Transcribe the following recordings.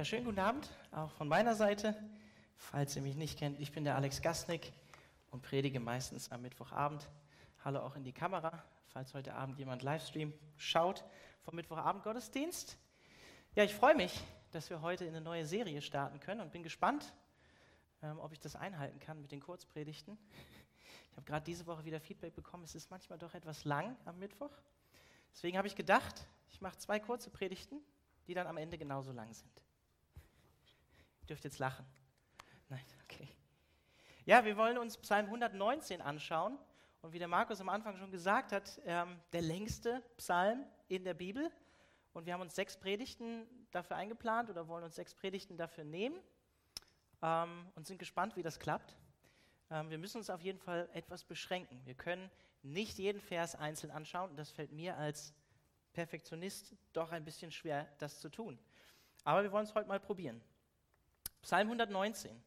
Ja, schönen guten Abend, auch von meiner Seite. Falls ihr mich nicht kennt, ich bin der Alex Gasnick und predige meistens am Mittwochabend. Hallo auch in die Kamera, falls heute Abend jemand Livestream schaut vom Mittwochabend Gottesdienst. Ja, ich freue mich, dass wir heute in eine neue Serie starten können und bin gespannt, ähm, ob ich das einhalten kann mit den Kurzpredigten. Ich habe gerade diese Woche wieder Feedback bekommen, es ist manchmal doch etwas lang am Mittwoch. Deswegen habe ich gedacht, ich mache zwei kurze Predigten, die dann am Ende genauso lang sind dürft jetzt lachen. Nein, okay. Ja, wir wollen uns Psalm 119 anschauen. Und wie der Markus am Anfang schon gesagt hat, ähm, der längste Psalm in der Bibel. Und wir haben uns sechs Predigten dafür eingeplant oder wollen uns sechs Predigten dafür nehmen ähm, und sind gespannt, wie das klappt. Ähm, wir müssen uns auf jeden Fall etwas beschränken. Wir können nicht jeden Vers einzeln anschauen und das fällt mir als Perfektionist doch ein bisschen schwer, das zu tun. Aber wir wollen es heute mal probieren. Psalm 119.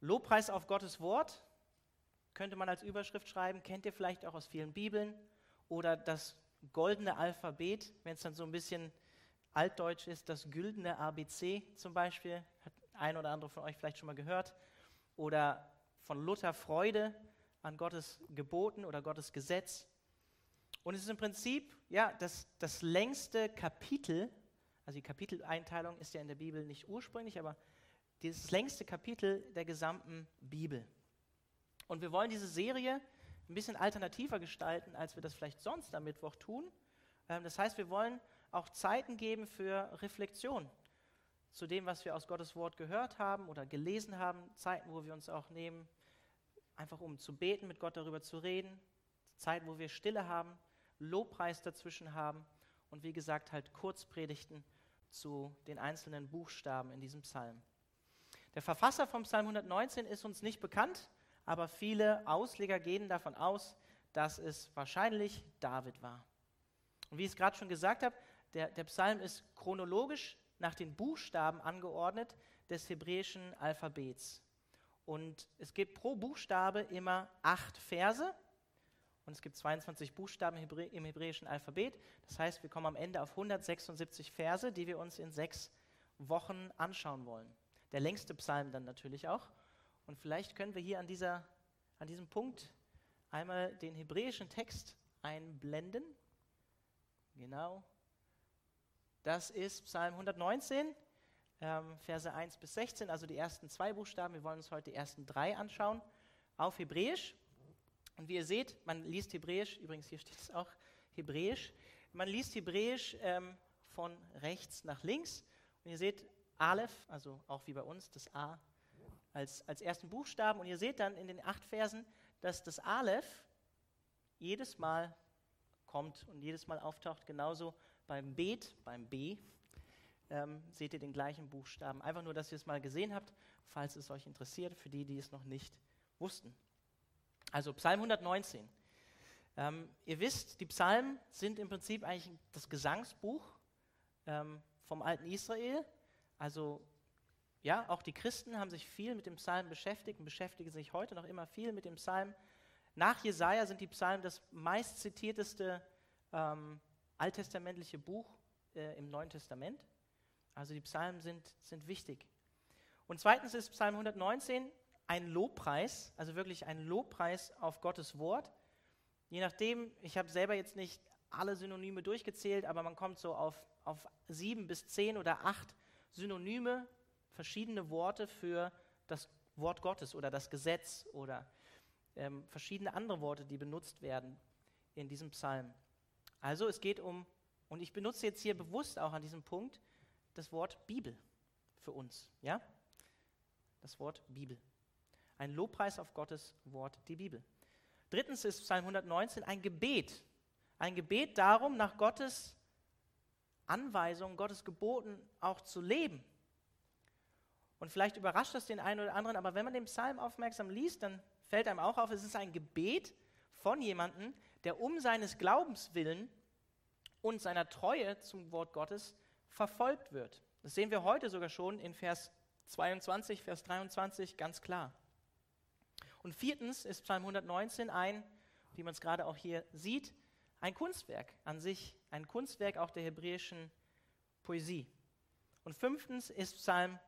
Lobpreis auf Gottes Wort könnte man als Überschrift schreiben, kennt ihr vielleicht auch aus vielen Bibeln oder das goldene Alphabet, wenn es dann so ein bisschen altdeutsch ist, das güldene ABC zum Beispiel, hat ein oder andere von euch vielleicht schon mal gehört, oder von Luther Freude an Gottes Geboten oder Gottes Gesetz. Und es ist im Prinzip ja, das, das längste Kapitel, also die Kapiteleinteilung ist ja in der Bibel nicht ursprünglich, aber dieses längste Kapitel der gesamten Bibel. Und wir wollen diese Serie ein bisschen alternativer gestalten, als wir das vielleicht sonst am Mittwoch tun. Ähm, das heißt, wir wollen auch Zeiten geben für Reflexion zu dem, was wir aus Gottes Wort gehört haben oder gelesen haben. Zeiten, wo wir uns auch nehmen, einfach um zu beten, mit Gott darüber zu reden. Zeiten, wo wir Stille haben, Lobpreis dazwischen haben und wie gesagt halt Kurzpredigten zu den einzelnen Buchstaben in diesem Psalm. Der Verfasser vom Psalm 119 ist uns nicht bekannt, aber viele Ausleger gehen davon aus, dass es wahrscheinlich David war. Und wie ich es gerade schon gesagt habe, der, der Psalm ist chronologisch nach den Buchstaben angeordnet des hebräischen Alphabets. Und es gibt pro Buchstabe immer acht Verse und es gibt 22 Buchstaben im hebräischen Alphabet. Das heißt, wir kommen am Ende auf 176 Verse, die wir uns in sechs Wochen anschauen wollen der längste Psalm dann natürlich auch. Und vielleicht können wir hier an, dieser, an diesem Punkt einmal den hebräischen Text einblenden. Genau. Das ist Psalm 119, ähm, Verse 1 bis 16, also die ersten zwei Buchstaben. Wir wollen uns heute die ersten drei anschauen auf Hebräisch. Und wie ihr seht, man liest Hebräisch, übrigens hier steht es auch Hebräisch, man liest Hebräisch ähm, von rechts nach links. Und ihr seht, Aleph, also auch wie bei uns, das A als, als ersten Buchstaben. Und ihr seht dann in den acht Versen, dass das Aleph jedes Mal kommt und jedes Mal auftaucht. Genauso beim Bet, beim B, ähm, seht ihr den gleichen Buchstaben. Einfach nur, dass ihr es mal gesehen habt, falls es euch interessiert, für die, die es noch nicht wussten. Also Psalm 119. Ähm, ihr wisst, die Psalmen sind im Prinzip eigentlich das Gesangsbuch ähm, vom alten Israel. Also ja, auch die Christen haben sich viel mit dem Psalm beschäftigt und beschäftigen sich heute noch immer viel mit dem Psalm. Nach Jesaja sind die Psalmen das meistzitierteste ähm, alttestamentliche Buch äh, im Neuen Testament. Also die Psalmen sind, sind wichtig. Und zweitens ist Psalm 119 ein Lobpreis, also wirklich ein Lobpreis auf Gottes Wort. Je nachdem, ich habe selber jetzt nicht alle Synonyme durchgezählt, aber man kommt so auf, auf sieben bis zehn oder acht Synonyme, verschiedene Worte für das Wort Gottes oder das Gesetz oder ähm, verschiedene andere Worte, die benutzt werden in diesem Psalm. Also es geht um, und ich benutze jetzt hier bewusst auch an diesem Punkt das Wort Bibel für uns. Ja? Das Wort Bibel. Ein Lobpreis auf Gottes Wort, die Bibel. Drittens ist Psalm 119 ein Gebet. Ein Gebet darum, nach Gottes Anweisungen, Gottes Geboten auch zu leben. Und vielleicht überrascht das den einen oder anderen, aber wenn man den Psalm aufmerksam liest, dann fällt einem auch auf, es ist ein Gebet von jemandem, der um seines Glaubens willen und seiner Treue zum Wort Gottes verfolgt wird. Das sehen wir heute sogar schon in Vers 22, Vers 23 ganz klar. Und viertens ist Psalm 119 ein, wie man es gerade auch hier sieht, ein Kunstwerk an sich, ein Kunstwerk auch der hebräischen Poesie. Und fünftens ist Psalm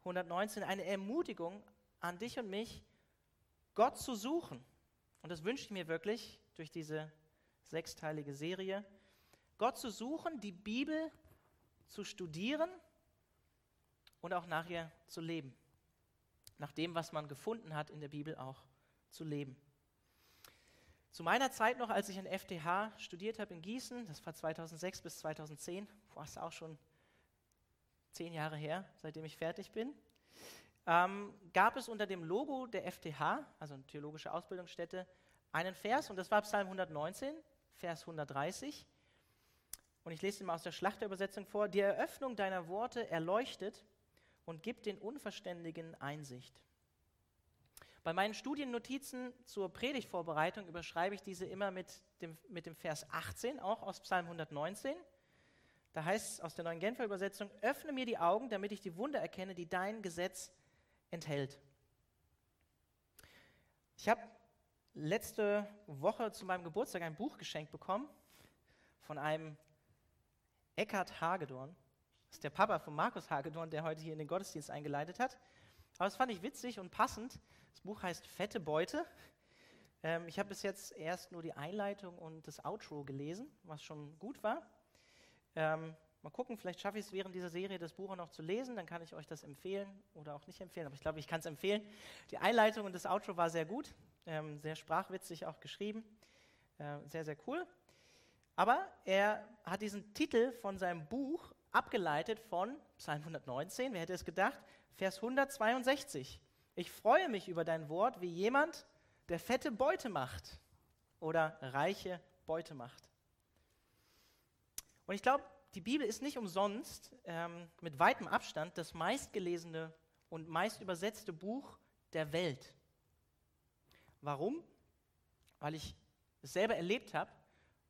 119 eine Ermutigung an dich und mich, Gott zu suchen. Und das wünsche ich mir wirklich durch diese sechsteilige Serie. Gott zu suchen, die Bibel zu studieren und auch nachher zu leben. Nach dem, was man gefunden hat in der Bibel auch zu leben. Zu meiner Zeit noch, als ich in FTH studiert habe in Gießen, das war 2006 bis 2010, war es auch schon zehn Jahre her, seitdem ich fertig bin, ähm, gab es unter dem Logo der FTH, also eine theologische Ausbildungsstätte, einen Vers, und das war Psalm 119, Vers 130. Und ich lese ihn mal aus der Schlachterübersetzung vor. Die Eröffnung deiner Worte erleuchtet und gibt den Unverständigen Einsicht. Bei meinen Studiennotizen zur Predigtvorbereitung überschreibe ich diese immer mit dem, mit dem Vers 18, auch aus Psalm 119. Da heißt es aus der neuen Genfer Übersetzung: Öffne mir die Augen, damit ich die Wunder erkenne, die dein Gesetz enthält. Ich habe letzte Woche zu meinem Geburtstag ein Buch geschenkt bekommen von einem Eckhard Hagedorn. Das ist der Papa von Markus Hagedorn, der heute hier in den Gottesdienst eingeleitet hat. Aber das fand ich witzig und passend. Das Buch heißt Fette Beute. Ähm, ich habe bis jetzt erst nur die Einleitung und das Outro gelesen, was schon gut war. Ähm, mal gucken, vielleicht schaffe ich es während dieser Serie, das Buch auch noch zu lesen. Dann kann ich euch das empfehlen oder auch nicht empfehlen. Aber ich glaube, ich kann es empfehlen. Die Einleitung und das Outro war sehr gut. Ähm, sehr sprachwitzig auch geschrieben. Äh, sehr, sehr cool. Aber er hat diesen Titel von seinem Buch abgeleitet von Psalm 119, wer hätte es gedacht, Vers 162. Ich freue mich über dein Wort wie jemand, der fette Beute macht oder reiche Beute macht. Und ich glaube, die Bibel ist nicht umsonst ähm, mit weitem Abstand das meistgelesene und meist übersetzte Buch der Welt. Warum? Weil ich es selber erlebt habe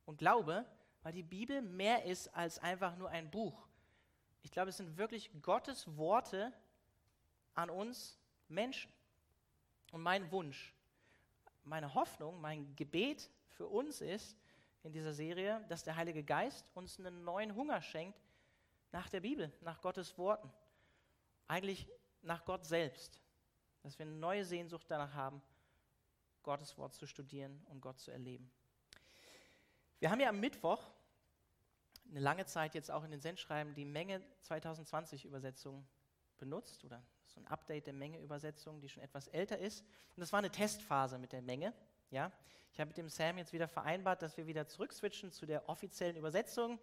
und glaube, weil die Bibel mehr ist als einfach nur ein Buch. Ich glaube, es sind wirklich Gottes Worte an uns Menschen. Und mein Wunsch, meine Hoffnung, mein Gebet für uns ist in dieser Serie, dass der Heilige Geist uns einen neuen Hunger schenkt nach der Bibel, nach Gottes Worten. Eigentlich nach Gott selbst. Dass wir eine neue Sehnsucht danach haben, Gottes Wort zu studieren und Gott zu erleben. Wir haben ja am Mittwoch eine lange Zeit jetzt auch in den Sendschreiben die Menge 2020 Übersetzung benutzt oder so ein Update der Menge-Übersetzung, die schon etwas älter ist. Und das war eine Testphase mit der Menge. Ja? Ich habe mit dem Sam jetzt wieder vereinbart, dass wir wieder zurückswitchen zu der offiziellen Übersetzung,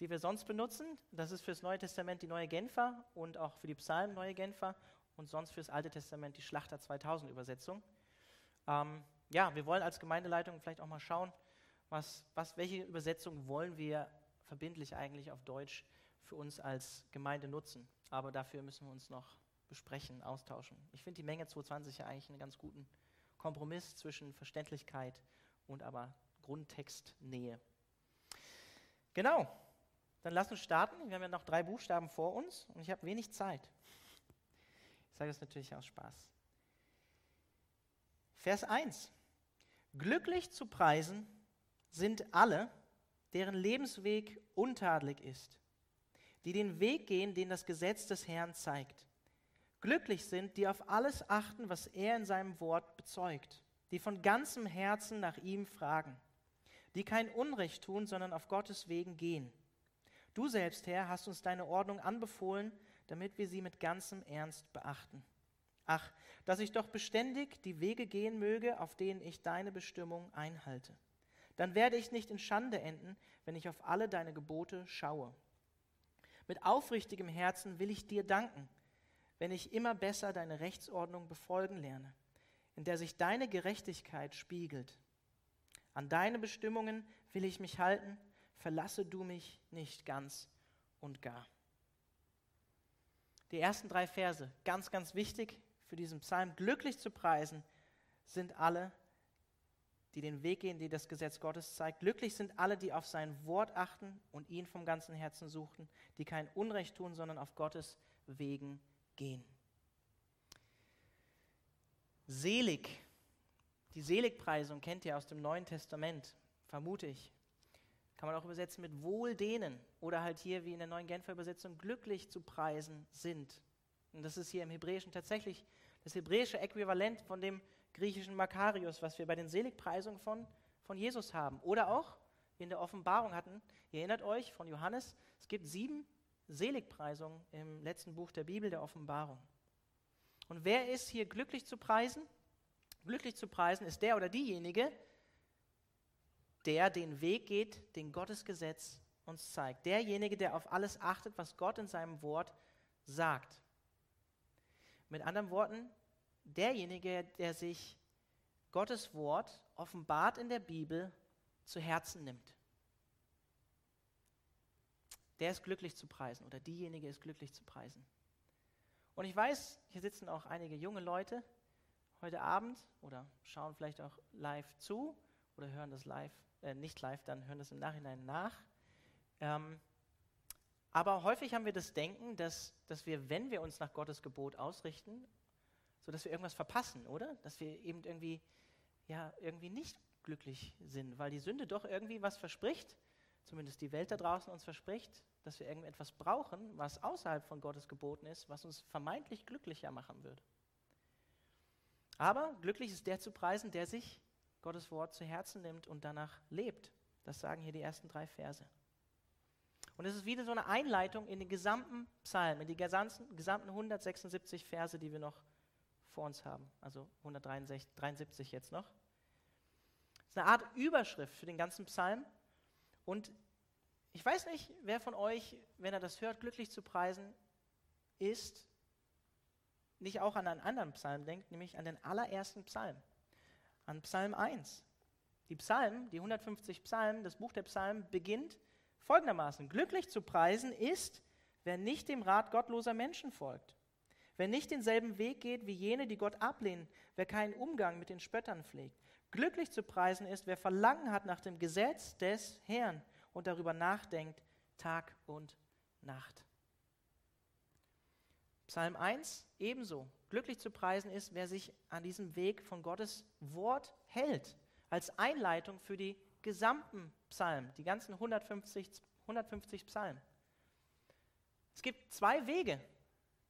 die wir sonst benutzen. Das ist fürs Neue Testament die neue Genfer und auch für die Psalmen neue Genfer und sonst fürs Alte Testament die Schlachter 2000 Übersetzung. Ähm, ja, wir wollen als Gemeindeleitung vielleicht auch mal schauen, was, was, welche Übersetzung wollen wir verbindlich eigentlich auf Deutsch für uns als Gemeinde nutzen. Aber dafür müssen wir uns noch besprechen, austauschen. Ich finde die Menge 220 ja eigentlich einen ganz guten Kompromiss zwischen Verständlichkeit und aber Grundtextnähe. Genau, dann lass uns starten. Wir haben ja noch drei Buchstaben vor uns und ich habe wenig Zeit. Ich sage das natürlich aus Spaß. Vers 1. Glücklich zu preisen sind alle, deren Lebensweg untadelig ist, die den Weg gehen, den das Gesetz des Herrn zeigt. Glücklich sind, die auf alles achten, was er in seinem Wort bezeugt, die von ganzem Herzen nach ihm fragen, die kein Unrecht tun, sondern auf Gottes Wegen gehen. Du selbst, Herr, hast uns deine Ordnung anbefohlen, damit wir sie mit ganzem Ernst beachten. Ach, dass ich doch beständig die Wege gehen möge, auf denen ich deine Bestimmung einhalte. Dann werde ich nicht in Schande enden, wenn ich auf alle deine Gebote schaue. Mit aufrichtigem Herzen will ich dir danken, wenn ich immer besser deine Rechtsordnung befolgen lerne, in der sich deine Gerechtigkeit spiegelt. An deine Bestimmungen will ich mich halten, verlasse du mich nicht ganz und gar. Die ersten drei Verse, ganz, ganz wichtig für diesen Psalm, glücklich zu preisen, sind alle, die den Weg gehen, die das Gesetz Gottes zeigt. Glücklich sind alle, die auf sein Wort achten und ihn vom ganzen Herzen suchen, die kein Unrecht tun, sondern auf Gottes Wegen gehen. Selig, die Seligpreisung kennt ihr aus dem Neuen Testament, vermute ich. Kann man auch übersetzen mit wohl denen oder halt hier wie in der neuen Genfer Übersetzung glücklich zu preisen sind. Und das ist hier im Hebräischen tatsächlich das hebräische Äquivalent von dem griechischen Makarios, was wir bei den Seligpreisungen von, von Jesus haben. Oder auch in der Offenbarung hatten, ihr erinnert euch von Johannes, es gibt sieben Seligpreisungen im letzten Buch der Bibel, der Offenbarung. Und wer ist hier glücklich zu preisen? Glücklich zu preisen ist der oder diejenige, der den Weg geht, den Gottes Gesetz uns zeigt. Derjenige, der auf alles achtet, was Gott in seinem Wort sagt. Mit anderen Worten, derjenige, der sich Gottes Wort offenbart in der Bibel zu Herzen nimmt. Der ist glücklich zu preisen oder diejenige ist glücklich zu preisen. Und ich weiß, hier sitzen auch einige junge Leute heute Abend oder schauen vielleicht auch live zu oder hören das live äh, nicht live, dann hören das im Nachhinein nach. Ähm, aber häufig haben wir das Denken, dass, dass wir, wenn wir uns nach Gottes Gebot ausrichten, so dass wir irgendwas verpassen, oder? Dass wir eben irgendwie, ja, irgendwie nicht glücklich sind, weil die Sünde doch irgendwie was verspricht, zumindest die Welt da draußen uns verspricht, dass wir irgendetwas brauchen, was außerhalb von Gottes Geboten ist, was uns vermeintlich glücklicher machen wird. Aber glücklich ist der zu preisen, der sich Gottes Wort zu Herzen nimmt und danach lebt. Das sagen hier die ersten drei Verse. Und es ist wieder so eine Einleitung in den gesamten Psalm, in die gesamten, gesamten 176 Verse, die wir noch vor uns haben. Also 173 jetzt noch. Es ist eine Art Überschrift für den ganzen Psalm. Und ich weiß nicht, wer von euch, wenn er das hört, glücklich zu preisen ist, nicht auch an einen anderen Psalm denkt, nämlich an den allerersten Psalm an Psalm 1. Die Psalmen, die 150 Psalmen, das Buch der Psalmen beginnt folgendermaßen. Glücklich zu preisen ist, wer nicht dem Rat gottloser Menschen folgt, wer nicht denselben Weg geht wie jene, die Gott ablehnen, wer keinen Umgang mit den Spöttern pflegt. Glücklich zu preisen ist, wer Verlangen hat nach dem Gesetz des Herrn und darüber nachdenkt Tag und Nacht. Psalm 1 ebenso. Glücklich zu preisen ist, wer sich an diesem Weg von Gottes Wort hält, als Einleitung für die gesamten Psalmen, die ganzen 150, 150 Psalmen. Es gibt zwei Wege,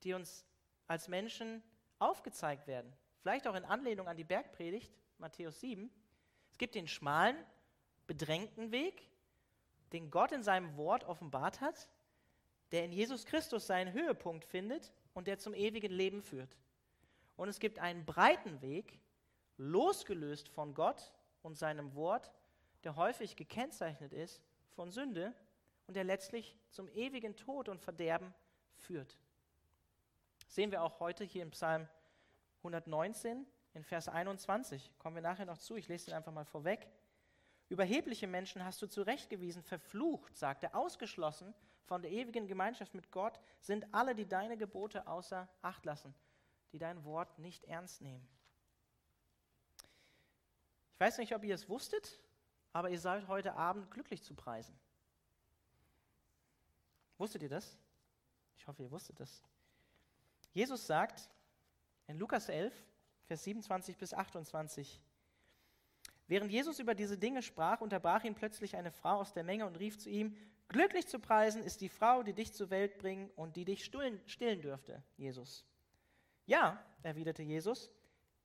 die uns als Menschen aufgezeigt werden, vielleicht auch in Anlehnung an die Bergpredigt, Matthäus 7. Es gibt den schmalen, bedrängten Weg, den Gott in seinem Wort offenbart hat, der in Jesus Christus seinen Höhepunkt findet und der zum ewigen Leben führt. Und es gibt einen breiten Weg, losgelöst von Gott und seinem Wort, der häufig gekennzeichnet ist von Sünde und der letztlich zum ewigen Tod und Verderben führt. Das sehen wir auch heute hier im Psalm 119 in Vers 21. Kommen wir nachher noch zu, ich lese den einfach mal vorweg. Überhebliche Menschen hast du zurechtgewiesen, verflucht, sagt er, ausgeschlossen von der ewigen Gemeinschaft mit Gott sind alle, die deine Gebote außer Acht lassen die dein Wort nicht ernst nehmen. Ich weiß nicht, ob ihr es wusstet, aber ihr seid heute Abend glücklich zu preisen. Wusstet ihr das? Ich hoffe, ihr wusstet das. Jesus sagt in Lukas 11, Vers 27 bis 28, Während Jesus über diese Dinge sprach, unterbrach ihn plötzlich eine Frau aus der Menge und rief zu ihm, Glücklich zu preisen ist die Frau, die dich zur Welt bringen und die dich stillen dürfte, Jesus. Ja, erwiderte Jesus,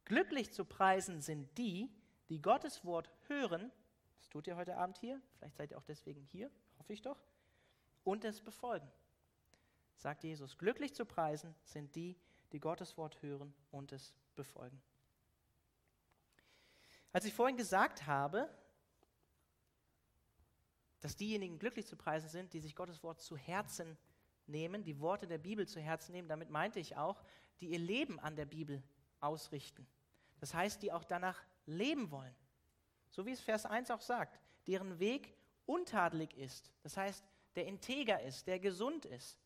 glücklich zu preisen sind die, die Gottes Wort hören, das tut ihr heute Abend hier, vielleicht seid ihr auch deswegen hier, hoffe ich doch, und es befolgen. Sagt Jesus, glücklich zu preisen sind die, die Gottes Wort hören und es befolgen. Als ich vorhin gesagt habe, dass diejenigen glücklich zu preisen sind, die sich Gottes Wort zu Herzen nehmen, die Worte der Bibel zu Herzen nehmen, damit meinte ich auch, die ihr Leben an der Bibel ausrichten. Das heißt, die auch danach leben wollen. So wie es Vers 1 auch sagt, deren Weg untadelig ist. Das heißt, der integer ist, der gesund ist.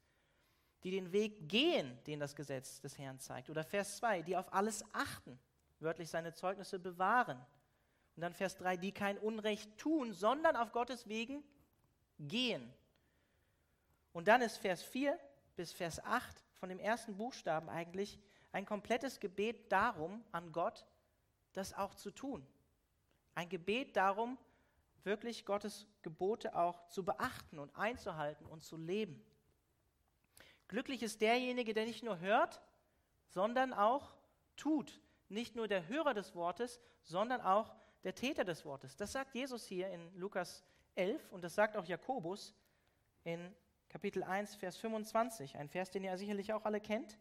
Die den Weg gehen, den das Gesetz des Herrn zeigt. Oder Vers 2, die auf alles achten, wörtlich seine Zeugnisse bewahren. Und dann Vers 3, die kein Unrecht tun, sondern auf Gottes Wegen gehen. Und dann ist Vers 4 bis Vers 8 von dem ersten Buchstaben eigentlich ein komplettes Gebet darum, an Gott das auch zu tun. Ein Gebet darum, wirklich Gottes Gebote auch zu beachten und einzuhalten und zu leben. Glücklich ist derjenige, der nicht nur hört, sondern auch tut. Nicht nur der Hörer des Wortes, sondern auch der Täter des Wortes. Das sagt Jesus hier in Lukas 11 und das sagt auch Jakobus in Kapitel 1, Vers 25. Ein Vers, den ihr sicherlich auch alle kennt.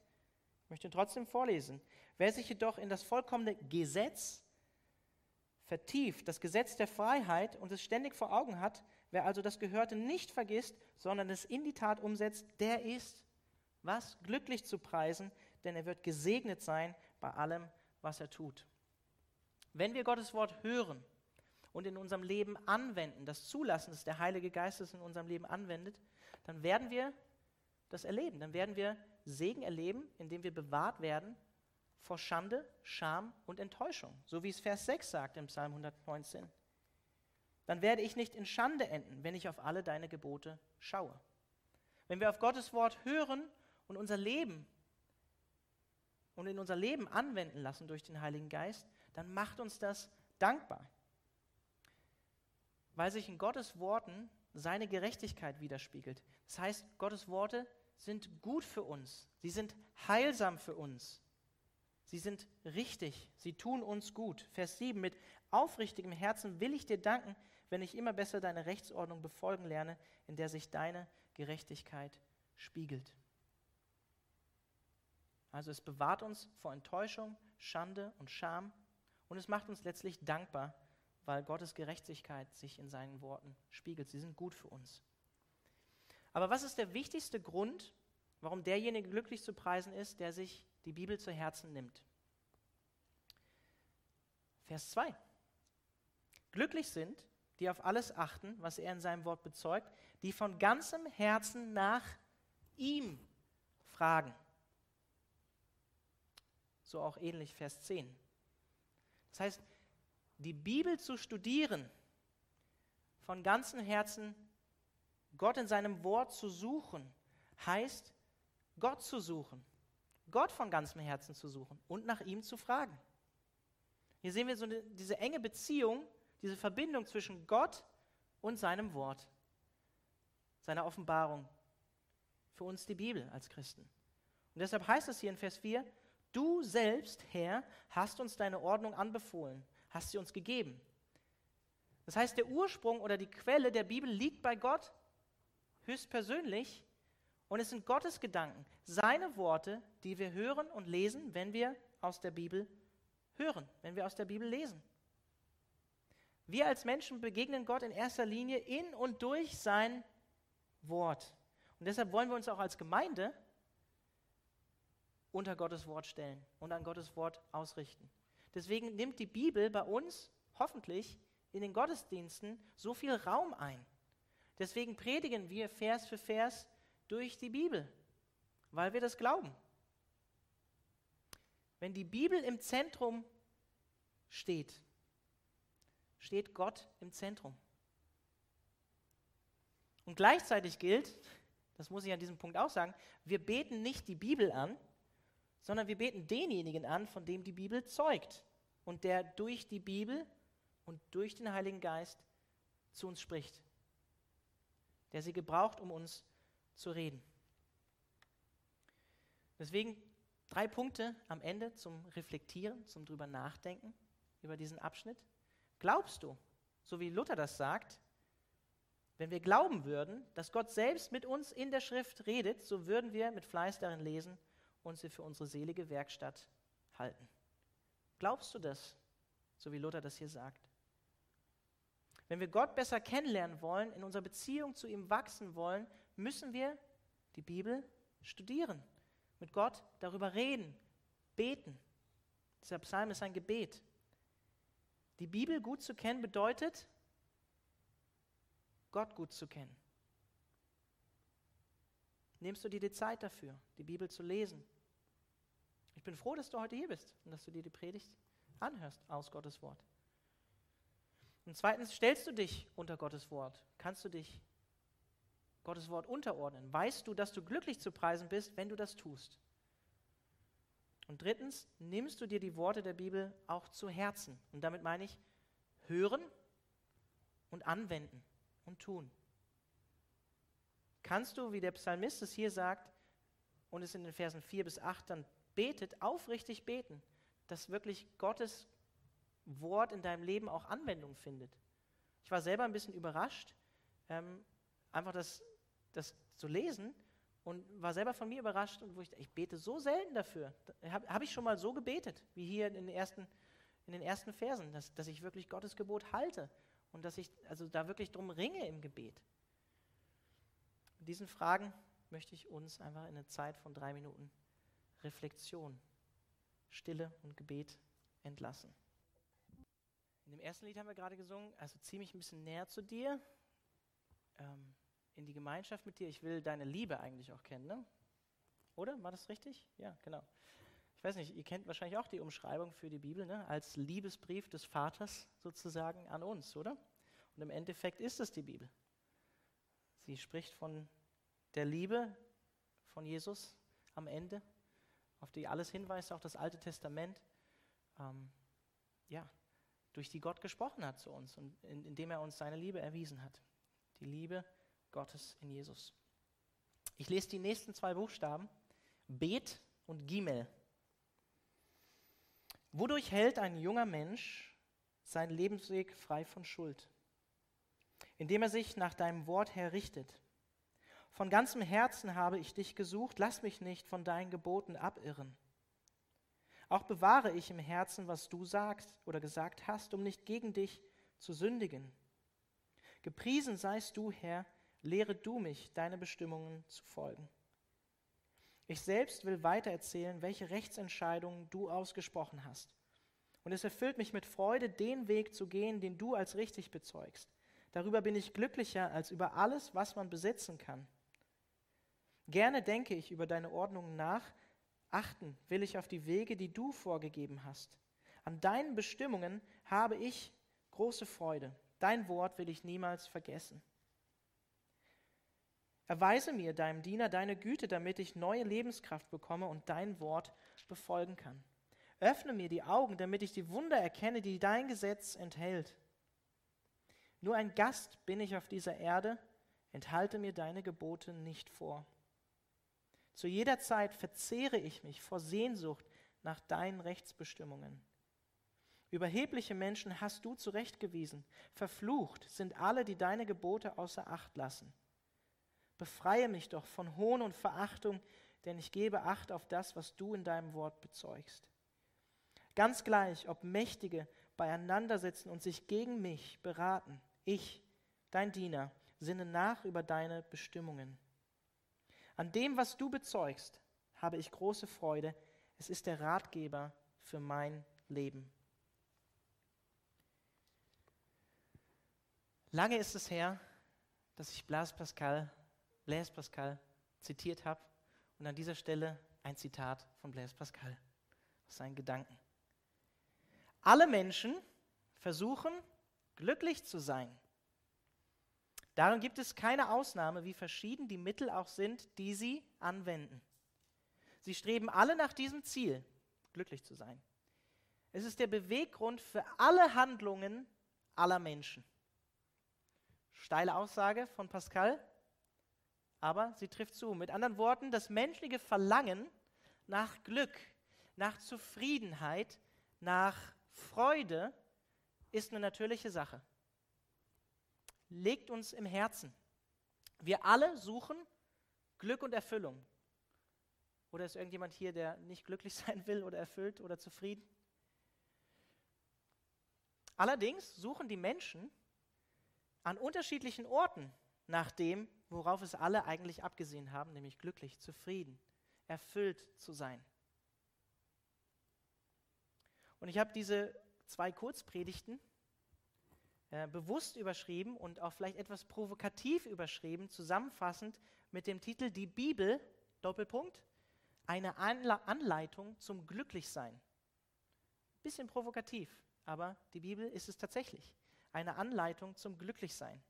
Ich möchte ihn trotzdem vorlesen. Wer sich jedoch in das vollkommene Gesetz vertieft, das Gesetz der Freiheit und es ständig vor Augen hat, wer also das Gehörte nicht vergisst, sondern es in die Tat umsetzt, der ist, was? Glücklich zu preisen, denn er wird gesegnet sein bei allem, was er tut. Wenn wir Gottes Wort hören und in unserem Leben anwenden, das zulassen, dass der Heilige Geist es in unserem Leben anwendet, dann werden wir das erleben. Dann werden wir Segen erleben, indem wir bewahrt werden vor Schande, Scham und Enttäuschung, so wie es Vers 6 sagt im Psalm 119. Dann werde ich nicht in Schande enden, wenn ich auf alle deine Gebote schaue. Wenn wir auf Gottes Wort hören und unser Leben und in unser Leben anwenden lassen durch den Heiligen Geist, dann macht uns das dankbar. Weil sich in Gottes Worten seine Gerechtigkeit widerspiegelt. Das heißt, Gottes Worte sind gut für uns. Sie sind heilsam für uns. Sie sind richtig, sie tun uns gut. Vers 7, mit aufrichtigem Herzen will ich dir danken, wenn ich immer besser deine Rechtsordnung befolgen lerne, in der sich deine Gerechtigkeit spiegelt. Also es bewahrt uns vor Enttäuschung, Schande und Scham und es macht uns letztlich dankbar, weil Gottes Gerechtigkeit sich in seinen Worten spiegelt. Sie sind gut für uns. Aber was ist der wichtigste Grund, warum derjenige glücklich zu preisen ist, der sich die Bibel zu Herzen nimmt. Vers 2. Glücklich sind, die auf alles achten, was er in seinem Wort bezeugt, die von ganzem Herzen nach ihm fragen. So auch ähnlich Vers 10. Das heißt, die Bibel zu studieren, von ganzem Herzen Gott in seinem Wort zu suchen, heißt, Gott zu suchen. Gott von ganzem Herzen zu suchen und nach ihm zu fragen. Hier sehen wir so diese enge Beziehung, diese Verbindung zwischen Gott und seinem Wort, seiner Offenbarung. Für uns die Bibel als Christen. Und deshalb heißt es hier in Vers 4, du selbst, Herr, hast uns deine Ordnung anbefohlen, hast sie uns gegeben. Das heißt, der Ursprung oder die Quelle der Bibel liegt bei Gott höchstpersönlich und es sind Gottes Gedanken, seine Worte, die wir hören und lesen, wenn wir aus der Bibel hören, wenn wir aus der Bibel lesen. Wir als Menschen begegnen Gott in erster Linie in und durch sein Wort. Und deshalb wollen wir uns auch als Gemeinde unter Gottes Wort stellen und an Gottes Wort ausrichten. Deswegen nimmt die Bibel bei uns hoffentlich in den Gottesdiensten so viel Raum ein. Deswegen predigen wir Vers für Vers durch die Bibel, weil wir das glauben. Wenn die Bibel im Zentrum steht, steht Gott im Zentrum. Und gleichzeitig gilt, das muss ich an diesem Punkt auch sagen, wir beten nicht die Bibel an, sondern wir beten denjenigen an, von dem die Bibel zeugt und der durch die Bibel und durch den Heiligen Geist zu uns spricht, der sie gebraucht, um uns zu reden. Deswegen drei Punkte am Ende zum Reflektieren, zum drüber nachdenken über diesen Abschnitt. Glaubst du, so wie Luther das sagt, wenn wir glauben würden, dass Gott selbst mit uns in der Schrift redet, so würden wir mit Fleiß darin lesen und sie für unsere selige Werkstatt halten. Glaubst du das, so wie Luther das hier sagt? Wenn wir Gott besser kennenlernen wollen, in unserer Beziehung zu ihm wachsen wollen, müssen wir die Bibel studieren, mit Gott darüber reden, beten. Dieser Psalm ist ein Gebet. Die Bibel gut zu kennen bedeutet, Gott gut zu kennen. Nimmst du dir die Zeit dafür, die Bibel zu lesen? Ich bin froh, dass du heute hier bist und dass du dir die Predigt anhörst aus Gottes Wort. Und zweitens, stellst du dich unter Gottes Wort? Kannst du dich Gottes Wort unterordnen? Weißt du, dass du glücklich zu preisen bist, wenn du das tust? Und drittens, nimmst du dir die Worte der Bibel auch zu Herzen? Und damit meine ich hören und anwenden und tun. Kannst du, wie der Psalmist es hier sagt und es in den Versen 4 bis 8 dann betet, aufrichtig beten, dass wirklich Gottes Wort in deinem Leben auch Anwendung findet. Ich war selber ein bisschen überrascht, ähm, einfach das, das zu lesen und war selber von mir überrascht und wo ich, ich bete so selten dafür. Habe hab ich schon mal so gebetet, wie hier in den ersten, in den ersten Versen, dass, dass ich wirklich Gottes Gebot halte und dass ich also da wirklich drum ringe im Gebet. Mit diesen Fragen möchte ich uns einfach in eine Zeit von drei Minuten Reflexion, Stille und Gebet entlassen. In dem ersten Lied haben wir gerade gesungen, also zieh mich ein bisschen näher zu dir, ähm, in die Gemeinschaft mit dir. Ich will deine Liebe eigentlich auch kennen, ne? Oder? War das richtig? Ja, genau. Ich weiß nicht, ihr kennt wahrscheinlich auch die Umschreibung für die Bibel, ne? als Liebesbrief des Vaters sozusagen an uns, oder? Und im Endeffekt ist es die Bibel. Sie spricht von der Liebe von Jesus am Ende, auf die alles hinweist, auch das Alte Testament. Ähm, ja, durch die Gott gesprochen hat zu uns und in, indem er uns seine Liebe erwiesen hat. Die Liebe Gottes in Jesus. Ich lese die nächsten zwei Buchstaben, Bet und Gimel. Wodurch hält ein junger Mensch seinen Lebensweg frei von Schuld? Indem er sich nach deinem Wort herrichtet. Von ganzem Herzen habe ich dich gesucht, lass mich nicht von deinen Geboten abirren. Auch bewahre ich im Herzen, was du sagst oder gesagt hast, um nicht gegen dich zu sündigen. Gepriesen seist du, Herr, lehre du mich, deine Bestimmungen zu folgen. Ich selbst will weitererzählen, welche Rechtsentscheidungen du ausgesprochen hast. Und es erfüllt mich mit Freude, den Weg zu gehen, den du als richtig bezeugst. Darüber bin ich glücklicher als über alles, was man besitzen kann. Gerne denke ich über deine Ordnungen nach, Achten will ich auf die Wege, die du vorgegeben hast. An deinen Bestimmungen habe ich große Freude. Dein Wort will ich niemals vergessen. Erweise mir, deinem Diener, deine Güte, damit ich neue Lebenskraft bekomme und dein Wort befolgen kann. Öffne mir die Augen, damit ich die Wunder erkenne, die dein Gesetz enthält. Nur ein Gast bin ich auf dieser Erde, enthalte mir deine Gebote nicht vor. Zu jeder Zeit verzehre ich mich vor Sehnsucht nach deinen Rechtsbestimmungen. Überhebliche Menschen hast du zurechtgewiesen. Verflucht sind alle, die deine Gebote außer Acht lassen. Befreie mich doch von Hohn und Verachtung, denn ich gebe Acht auf das, was du in deinem Wort bezeugst. Ganz gleich, ob Mächtige beieinander sitzen und sich gegen mich beraten, ich, dein Diener, sinne nach über deine Bestimmungen. An dem, was du bezeugst, habe ich große Freude. Es ist der Ratgeber für mein Leben. Lange ist es her, dass ich Blaise Pascal, Blaise Pascal zitiert habe und an dieser Stelle ein Zitat von Blaise Pascal aus seinen Gedanken. Alle Menschen versuchen, glücklich zu sein. Darin gibt es keine Ausnahme, wie verschieden die Mittel auch sind, die sie anwenden. Sie streben alle nach diesem Ziel, glücklich zu sein. Es ist der Beweggrund für alle Handlungen aller Menschen. Steile Aussage von Pascal, aber sie trifft zu. Mit anderen Worten, das menschliche Verlangen nach Glück, nach Zufriedenheit, nach Freude ist eine natürliche Sache legt uns im Herzen. Wir alle suchen Glück und Erfüllung. Oder ist irgendjemand hier, der nicht glücklich sein will oder erfüllt oder zufrieden? Allerdings suchen die Menschen an unterschiedlichen Orten nach dem, worauf es alle eigentlich abgesehen haben, nämlich glücklich, zufrieden, erfüllt zu sein. Und ich habe diese zwei Kurzpredigten äh, bewusst überschrieben und auch vielleicht etwas provokativ überschrieben, zusammenfassend mit dem Titel Die Bibel, Doppelpunkt, eine Anle Anleitung zum Glücklichsein. Bisschen provokativ, aber die Bibel ist es tatsächlich. Eine Anleitung zum Glücklichsein.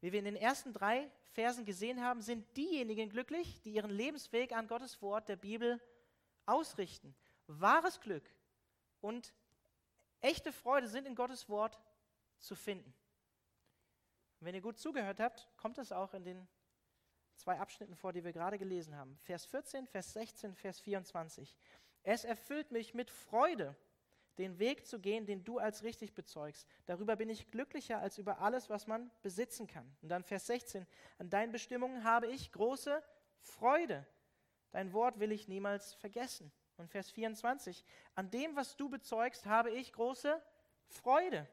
Wie wir in den ersten drei Versen gesehen haben, sind diejenigen glücklich, die ihren Lebensweg an Gottes Wort der Bibel ausrichten. Wahres Glück und Echte Freude sind in Gottes Wort zu finden. Und wenn ihr gut zugehört habt, kommt es auch in den zwei Abschnitten vor, die wir gerade gelesen haben. Vers 14, Vers 16, Vers 24. Es erfüllt mich mit Freude, den Weg zu gehen, den du als richtig bezeugst. Darüber bin ich glücklicher als über alles, was man besitzen kann. Und dann Vers 16. An deinen Bestimmungen habe ich große Freude. Dein Wort will ich niemals vergessen. Und Vers 24. An dem, was du bezeugst, habe ich große Freude.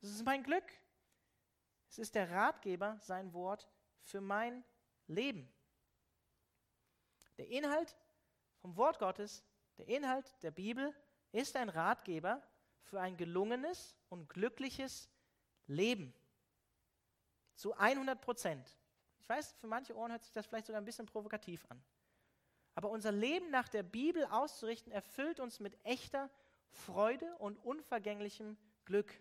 Das ist mein Glück. Es ist der Ratgeber, sein Wort für mein Leben. Der Inhalt vom Wort Gottes, der Inhalt der Bibel ist ein Ratgeber für ein gelungenes und glückliches Leben. Zu 100 Prozent. Ich weiß, für manche Ohren hört sich das vielleicht sogar ein bisschen provokativ an. Aber unser Leben nach der Bibel auszurichten, erfüllt uns mit echter Freude und unvergänglichem Glück.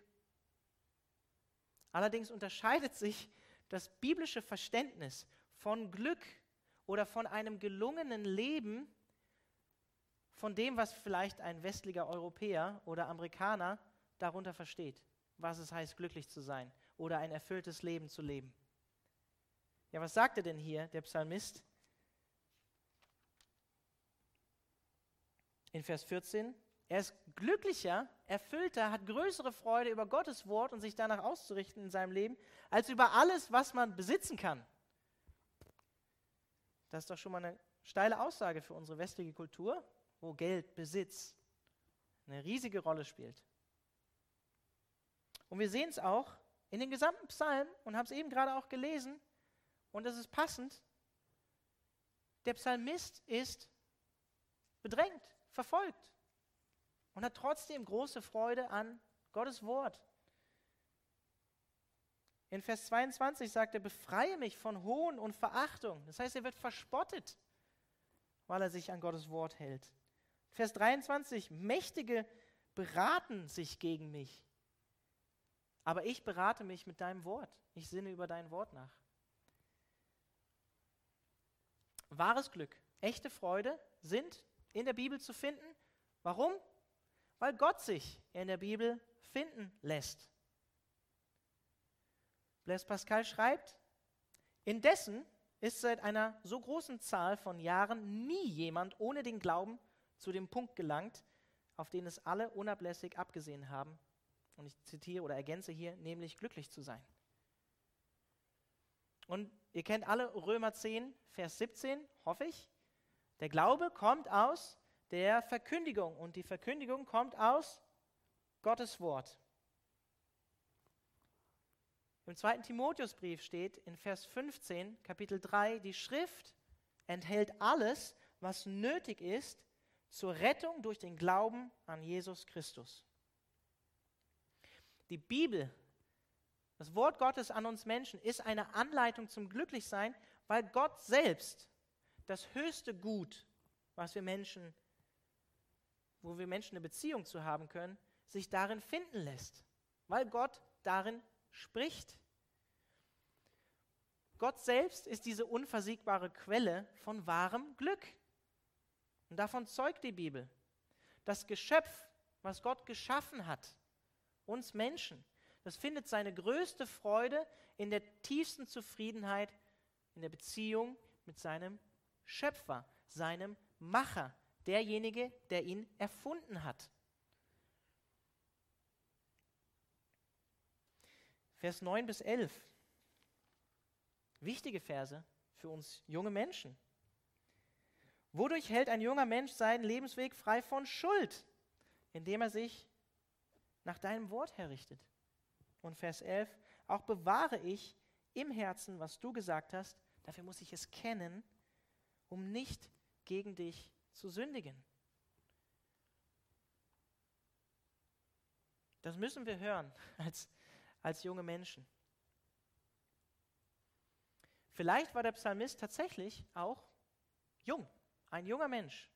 Allerdings unterscheidet sich das biblische Verständnis von Glück oder von einem gelungenen Leben von dem, was vielleicht ein westlicher Europäer oder Amerikaner darunter versteht, was es heißt, glücklich zu sein oder ein erfülltes Leben zu leben. Ja, was sagt er denn hier, der Psalmist? In Vers 14, er ist glücklicher, erfüllter, hat größere Freude über Gottes Wort und sich danach auszurichten in seinem Leben, als über alles, was man besitzen kann. Das ist doch schon mal eine steile Aussage für unsere westliche Kultur wo Geld, Besitz eine riesige Rolle spielt. Und wir sehen es auch in den gesamten Psalmen und haben es eben gerade auch gelesen und das ist passend. Der Psalmist ist bedrängt, verfolgt und hat trotzdem große Freude an Gottes Wort. In Vers 22 sagt er, befreie mich von Hohn und Verachtung. Das heißt, er wird verspottet, weil er sich an Gottes Wort hält. Vers 23, Mächtige beraten sich gegen mich. Aber ich berate mich mit deinem Wort. Ich sinne über dein Wort nach. Wahres Glück, echte Freude sind in der Bibel zu finden. Warum? Weil Gott sich in der Bibel finden lässt. Blaise Pascal schreibt, indessen ist seit einer so großen Zahl von Jahren nie jemand ohne den Glauben zu dem Punkt gelangt, auf den es alle unablässig abgesehen haben. Und ich zitiere oder ergänze hier, nämlich glücklich zu sein. Und ihr kennt alle Römer 10, Vers 17, hoffe ich. Der Glaube kommt aus der Verkündigung und die Verkündigung kommt aus Gottes Wort. Im zweiten Timotheusbrief steht in Vers 15, Kapitel 3, die Schrift enthält alles, was nötig ist zur Rettung durch den Glauben an Jesus Christus. Die Bibel, das Wort Gottes an uns Menschen, ist eine Anleitung zum Glücklichsein, weil Gott selbst das höchste Gut, was wir Menschen, wo wir Menschen eine Beziehung zu haben können, sich darin finden lässt, weil Gott darin spricht. Gott selbst ist diese unversiegbare Quelle von wahrem Glück. Und davon zeugt die Bibel. Das Geschöpf, was Gott geschaffen hat, uns Menschen, das findet seine größte Freude in der tiefsten Zufriedenheit in der Beziehung mit seinem Schöpfer, seinem Macher, derjenige, der ihn erfunden hat. Vers 9 bis 11. Wichtige Verse für uns junge Menschen. Wodurch hält ein junger Mensch seinen Lebensweg frei von Schuld? Indem er sich nach deinem Wort herrichtet. Und Vers 11, auch bewahre ich im Herzen, was du gesagt hast, dafür muss ich es kennen, um nicht gegen dich zu sündigen. Das müssen wir hören als, als junge Menschen. Vielleicht war der Psalmist tatsächlich auch jung ein junger Mensch.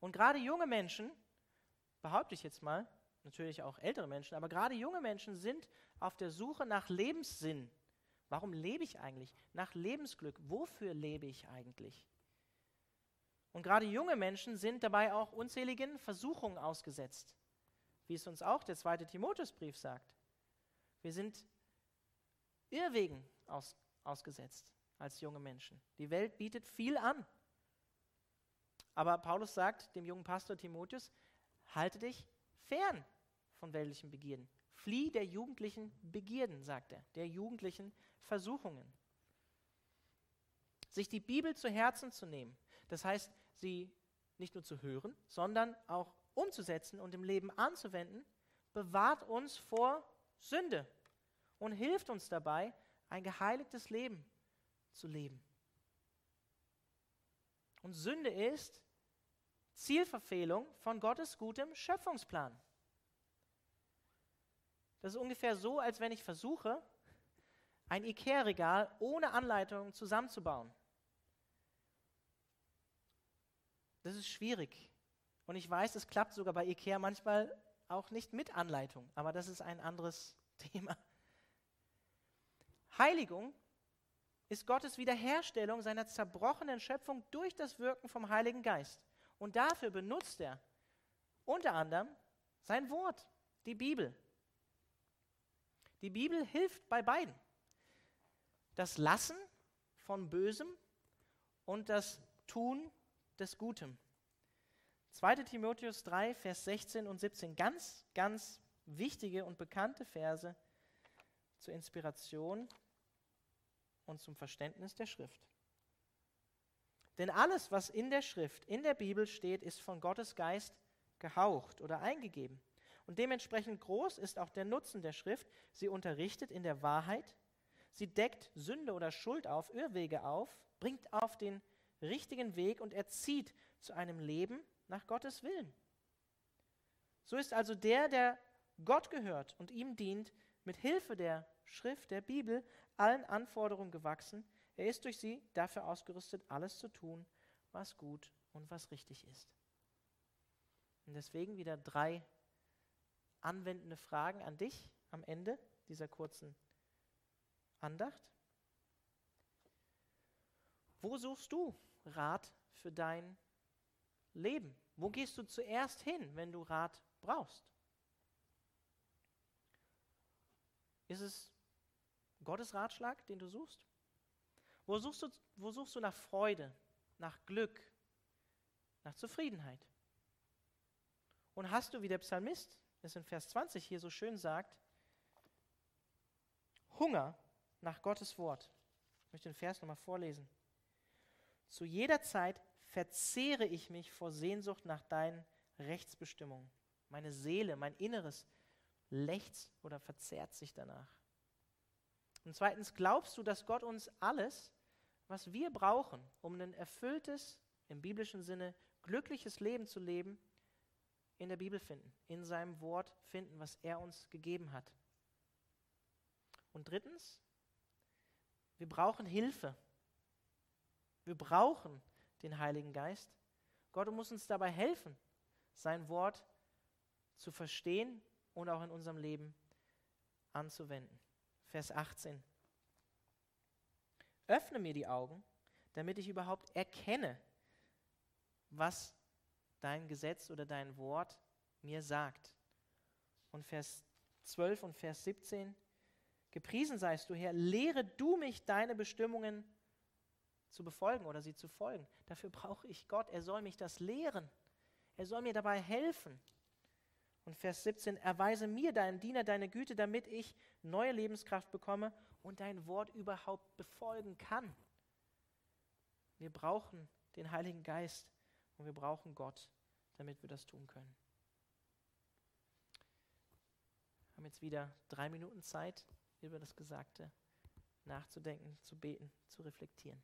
Und gerade junge Menschen, behaupte ich jetzt mal, natürlich auch ältere Menschen, aber gerade junge Menschen sind auf der Suche nach Lebenssinn. Warum lebe ich eigentlich? Nach Lebensglück. Wofür lebe ich eigentlich? Und gerade junge Menschen sind dabei auch unzähligen Versuchungen ausgesetzt, wie es uns auch der zweite Timotheusbrief sagt. Wir sind Irrwegen aus, ausgesetzt als junge Menschen. Die Welt bietet viel an. Aber Paulus sagt dem jungen Pastor Timotheus, halte dich fern von weltlichen Begierden. Flieh der jugendlichen Begierden, sagt er, der jugendlichen Versuchungen. Sich die Bibel zu Herzen zu nehmen, das heißt, sie nicht nur zu hören, sondern auch umzusetzen und im Leben anzuwenden, bewahrt uns vor Sünde und hilft uns dabei, ein geheiligtes Leben zu leben. Und Sünde ist Zielverfehlung von Gottes gutem Schöpfungsplan. Das ist ungefähr so, als wenn ich versuche, ein Ikea-Regal ohne Anleitung zusammenzubauen. Das ist schwierig. Und ich weiß, es klappt sogar bei Ikea manchmal auch nicht mit Anleitung, aber das ist ein anderes Thema. Heiligung ist Gottes Wiederherstellung seiner zerbrochenen Schöpfung durch das Wirken vom Heiligen Geist. Und dafür benutzt er unter anderem sein Wort, die Bibel. Die Bibel hilft bei beiden. Das Lassen von Bösem und das Tun des Gutem. 2 Timotheus 3, Vers 16 und 17, ganz, ganz wichtige und bekannte Verse zur Inspiration und zum Verständnis der Schrift. Denn alles, was in der Schrift, in der Bibel steht, ist von Gottes Geist gehaucht oder eingegeben. Und dementsprechend groß ist auch der Nutzen der Schrift. Sie unterrichtet in der Wahrheit, sie deckt Sünde oder Schuld auf, Irrwege auf, bringt auf den richtigen Weg und erzieht zu einem Leben nach Gottes Willen. So ist also der, der Gott gehört und ihm dient, mit Hilfe der Schrift, der Bibel, allen Anforderungen gewachsen. Er ist durch sie dafür ausgerüstet, alles zu tun, was gut und was richtig ist. Und deswegen wieder drei anwendende Fragen an dich am Ende dieser kurzen Andacht. Wo suchst du Rat für dein Leben? Wo gehst du zuerst hin, wenn du Rat brauchst? Ist es Gottes Ratschlag, den du suchst? Wo suchst du, wo suchst du nach Freude, nach Glück, nach Zufriedenheit? Und hast du, wie der Psalmist es in Vers 20 hier so schön sagt, Hunger nach Gottes Wort. Ich möchte den Vers nochmal vorlesen. Zu jeder Zeit verzehre ich mich vor Sehnsucht nach deinen Rechtsbestimmungen. Meine Seele, mein Inneres lechzt oder verzehrt sich danach. Und zweitens, glaubst du, dass Gott uns alles, was wir brauchen, um ein erfülltes, im biblischen Sinne glückliches Leben zu leben, in der Bibel finden, in seinem Wort finden, was er uns gegeben hat. Und drittens, wir brauchen Hilfe. Wir brauchen den Heiligen Geist. Gott muss uns dabei helfen, sein Wort zu verstehen und auch in unserem Leben anzuwenden. Vers 18. Öffne mir die Augen, damit ich überhaupt erkenne, was dein Gesetz oder dein Wort mir sagt. Und Vers 12 und Vers 17, gepriesen seist du Herr, lehre du mich deine Bestimmungen zu befolgen oder sie zu folgen. Dafür brauche ich Gott, er soll mich das lehren. Er soll mir dabei helfen. Und Vers 17, erweise mir, deinen Diener, deine Güte, damit ich neue Lebenskraft bekomme und dein Wort überhaupt befolgen kann. Wir brauchen den Heiligen Geist, und wir brauchen Gott, damit wir das tun können. Wir haben jetzt wieder drei Minuten Zeit, über das Gesagte nachzudenken, zu beten, zu reflektieren.